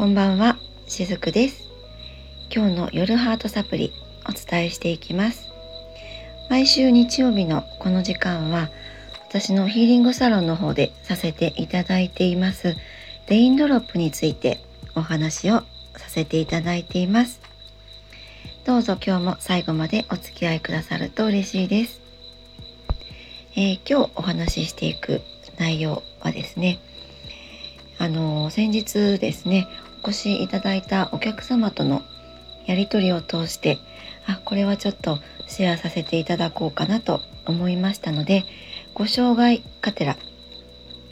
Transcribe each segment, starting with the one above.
こんばんは、しずくです。今日の夜ハートサプリお伝えしていきます。毎週日曜日のこの時間は私のヒーリングサロンの方でさせていただいていますレインドロップについてお話をさせていただいています。どうぞ今日も最後までお付き合いくださると嬉しいです。えー、今日お話ししていく内容はですねあの先日ですねお越しいただいたお客様とのやり取りを通してあこれはちょっとシェアさせていただこうかなと思いましたのでご障害カテラ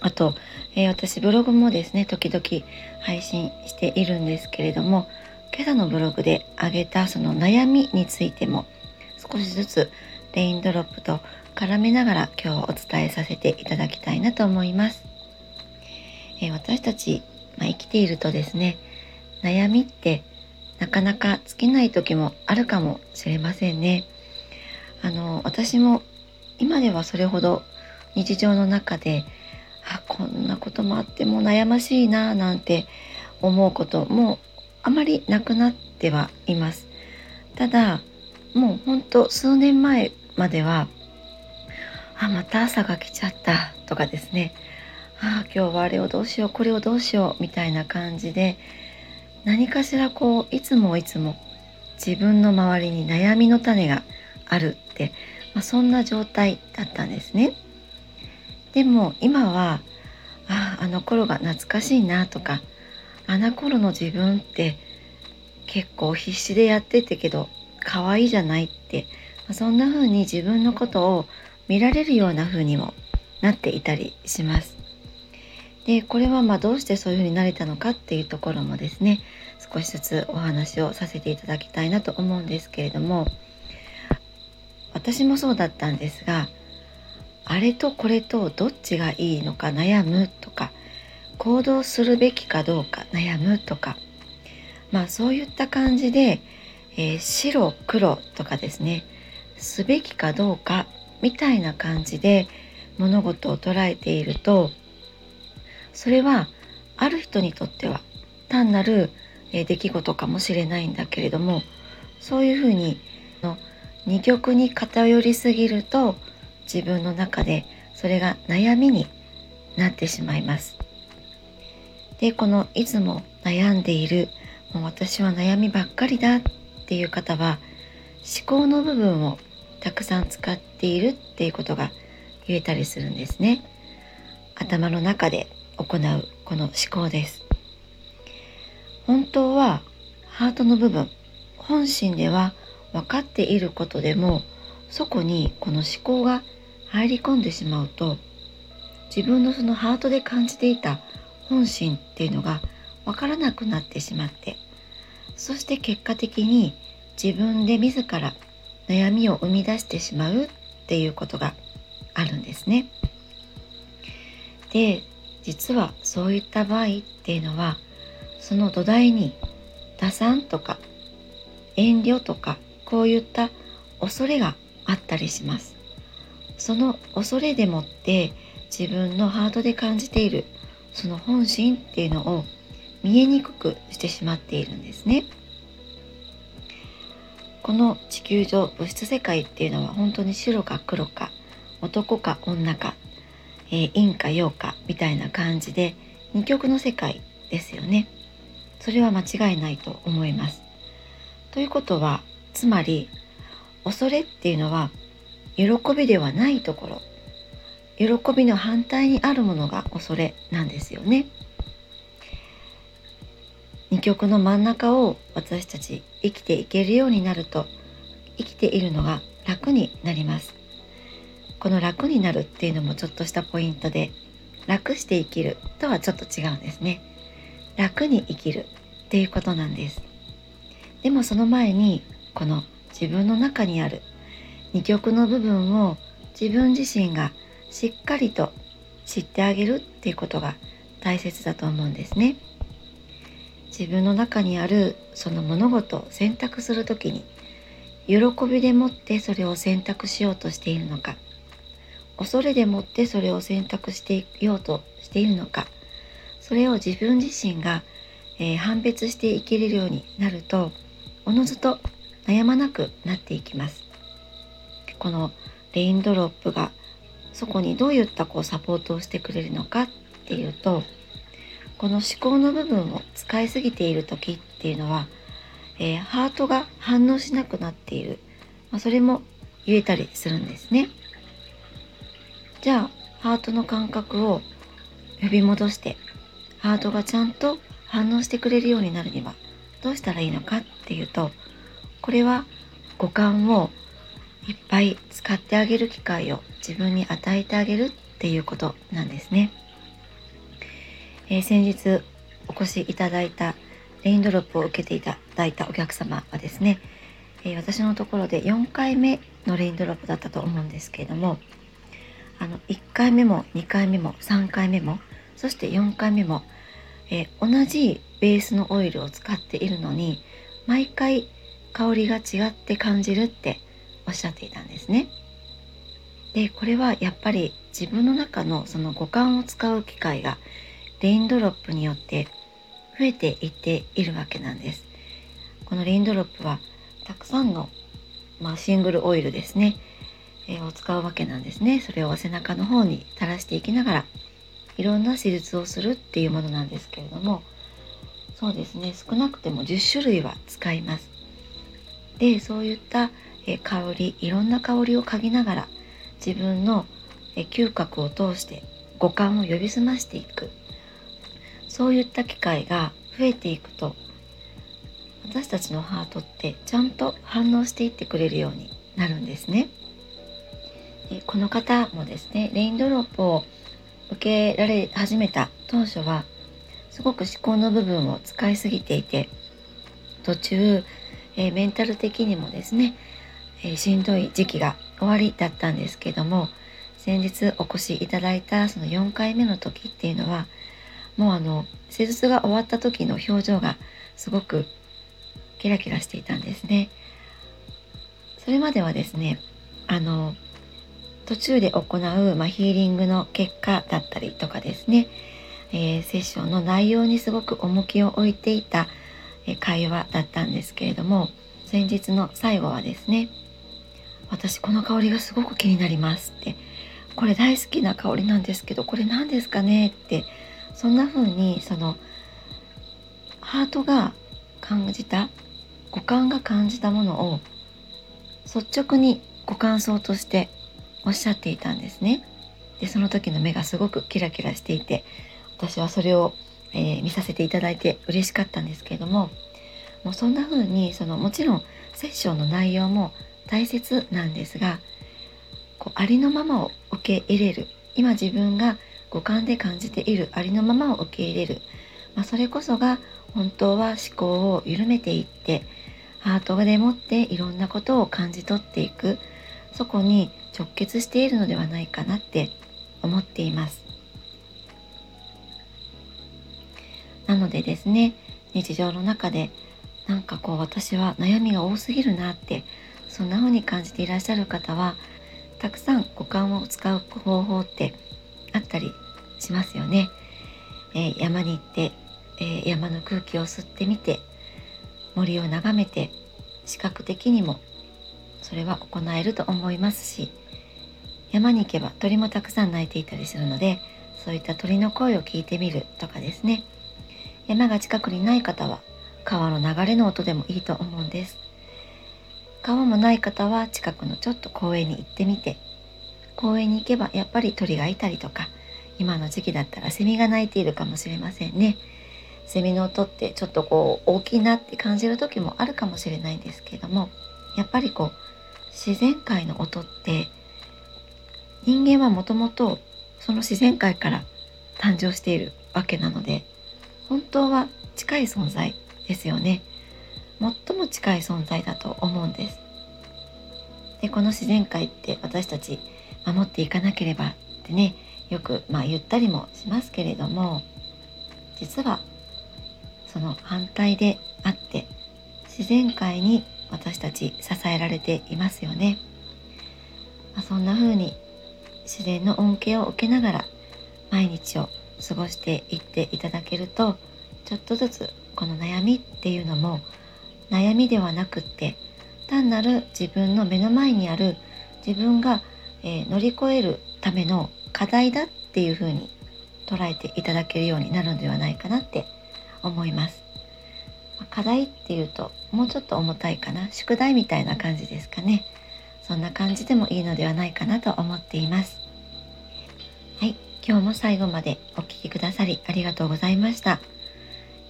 あと、えー、私ブログもですね時々配信しているんですけれども今朝のブログで挙げたその悩みについても少しずつレインドロップと絡めながら今日お伝えさせていただきたいなと思います。えー、私たち、まあ、生きているとですね悩みってなかなか尽きない時もあるかもしれませんね。あの私も今ではそれほど日常の中であこんなこともあっても悩ましいななんて思うこともあまりなくなってはいます。ただもうほんと数年前まではあまた朝が来ちゃったとかですねあ今日はあれをどうしようこれをどうしようみたいな感じで何かしらこういつもいつも自分の周りに悩みの種があるって、まあ、そんな状態だったんですね。でも今はああの頃が懐かしいなとかあの頃の自分って結構必死でやっててけど可愛いじゃないって、まあ、そんな風に自分のことを見られるような風にもなっていたりします。でこれはまどうしてそういう風になれたのかっていうところもですね少しずつお話をさせていただきたいなと思うんですけれども私もそうだったんですがあれとこれとどっちがいいのか悩むとか行動するべきかどうか悩むとかまあそういった感じで、えー、白黒とかですねすべきかどうかみたいな感じで物事を捉えているとそれはある人にとっては単なる出来事かもしれないんだけれどもそういうふうに二極に偏りすぎると自分の中でそれが悩みになってしまいます。でこのいつも悩んでいるもう私は悩みばっかりだっていう方は思考の部分をたくさん使っているっていうことが言えたりするんですね。頭の中で行うこの思考です。本当はハートの部分本心では分かっていることでもそこにこの思考が入り込んでしまうと自分のそのハートで感じていた本心っていうのが分からなくなってしまってそして結果的に自分で自ら悩みを生み出してしまうっていうことがあるんですね。で実はそういった場合っていうのはその土台に打算とか遠慮とかこういった恐れがあったりします。その恐れでもって自分のハートで感じているその本心っていうのを見えにくくしてしまっているんですね。この地球上物質世界っていうのは本当に白か黒か男か女か、えー、陰か陽かみたいな感じで二極の世界ですよね。それは間違いないと思います。ということはつまり恐れっていうのは喜びではないところ喜びの反対にあるものが恐れなんですよね。二極の真ん中を私たち生きていけるようになると生きているのが楽になります。この楽になるっていうのもちょっとしたポイントで楽して生きるとはちょっと違うんですね。楽に生きるっていうことなんです。でもその前にこの自分の中にある二極の部分を自分自身がしっかりと知ってあげるっていうことが大切だと思うんですね。自分の中にあるその物事を選択する時に喜びでもってそれを選択しようとしているのか恐れでもってそれを選択していようとしているのか。それを自分自身がえー、判別していけるようになるとおのずと悩まなくなっていきます。このレインドロップがそこにどういったこうサポートをしてくれるのかっていうとこの思考の部分を使いすぎている時っていうのは、えー、ハートが反応しなくなっている、まあ、それも言えたりするんですね。じゃあハートの感覚を呼び戻してハートがちゃんと反応してくれるようになるにはどうしたらいいのかっていうとこれは五感をいっぱい使ってあげる機会を自分に与えてあげるっていうことなんですね。えー、先日お越しいただいたレインドロップを受けていただいたお客様はですね、えー、私のところで4回目のレインドロップだったと思うんですけれどもあの1回目も2回目も3回目もそして4回目も、えー、同じベースのオイルを使っているのに毎回香りが違って感じるっておっしゃっていたんですね。でこれはやっぱり自分の中のその五感を使う機会がレインドロップによって増えていっているわけなんです。このレインドロップはたくさんの、まあ、シングルオイルですね、え、を使うわけなんですね。それを背中の方に垂らしていきながらいろんな手術をするっていうものなんですけれどもそうですね少なくても10種類は使います。でそういったえ香りいろんな香りを嗅ぎながら自分のえ嗅覚を通して五感を呼び澄ましていくそういった機会が増えていくと私たちのハートってちゃんと反応していってくれるようになるんですね。でこの方もですねレインドロップを受けられ始めた当初はすごく思考の部分を使いすぎていて途中、えー、メンタル的にもですねえしんどい時期が終わりだったんですけども先日お越しいただいたその4回目の時っていうのはもうあの施術が終わった時の表情がすごくキラキラしていたんですね。それまではですねあの途中で行う、まあ、ヒーリングの結果だったりとかですね、えー、セッションの内容にすごく重きを置いていた、え会話だったんですけれども先日の最後はですね私この香りがすごく気になりますってこれ大好きな香りなんですけどこれ何ですかねってそんな風にそのハートが感じた五感が感じたものを率直にご感想としておっしゃっていたんですね。でその時の目がすごくキラキラしていて私はそれを、えー、見させていただいて嬉しかったんですけれどももうそんな風にそのもちろんセッションの内容も大切なんですがこうありのままを受け入れる。今自分が五感で感じているありのままを受け入れる、まあ、それこそが本当は思考を緩めていってハートでもっていろんなことを感じ取っていく。そこに直結しているのではないかなって思っていますなのでですね日常の中でなんかこう私は悩みが多すぎるなってそんな風に感じていらっしゃる方はたくさん五感を使う方法ってあったりしますよね。えー、山に行って、えー、山の空気を吸ってみて森を眺めて視覚的にもそれは行えると思いますし山に行けば鳥もたくさん鳴いていたりするのでそういった鳥の声を聞いてみるとかですね。山が近くにない方は川の流れの音でもいいと思うんです。川もない方は近くのちょっと公園に行ってみて公園に行けばやっぱり鳥がいたりとか今の時期だったらセミが鳴いているかもしれませんね。セミの音ってちょっとこう大きいなって感じる時もあるかもしれないんですけどもやっぱりこう自然界の音って人間はもともとその自然界から誕生しているわけなので本当は近い存在ですよね。最も近い存在だと思うんです。でこの自然界って私たち守っていかなければってねよくまあ言ったりもしますけれども実はその反対であって自然界に私たち支えられていますよね。まあ、そんな風に自然の恩恵を受けながら毎日を過ごしていっていただけるとちょっとずつこの悩みっていうのも悩みではなくって単なる自分の目の前にある自分が、えー、乗り越えるための課題だっていうふうに捉えていただけるようになるのではないかなって思います。課題っていうともうちょっと重たいかな宿題みたいな感じですかね。そんな感じでもいいのではないかなと思っています。はい今日も最後までお聴きくださりありがとうございました。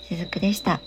しずくでした。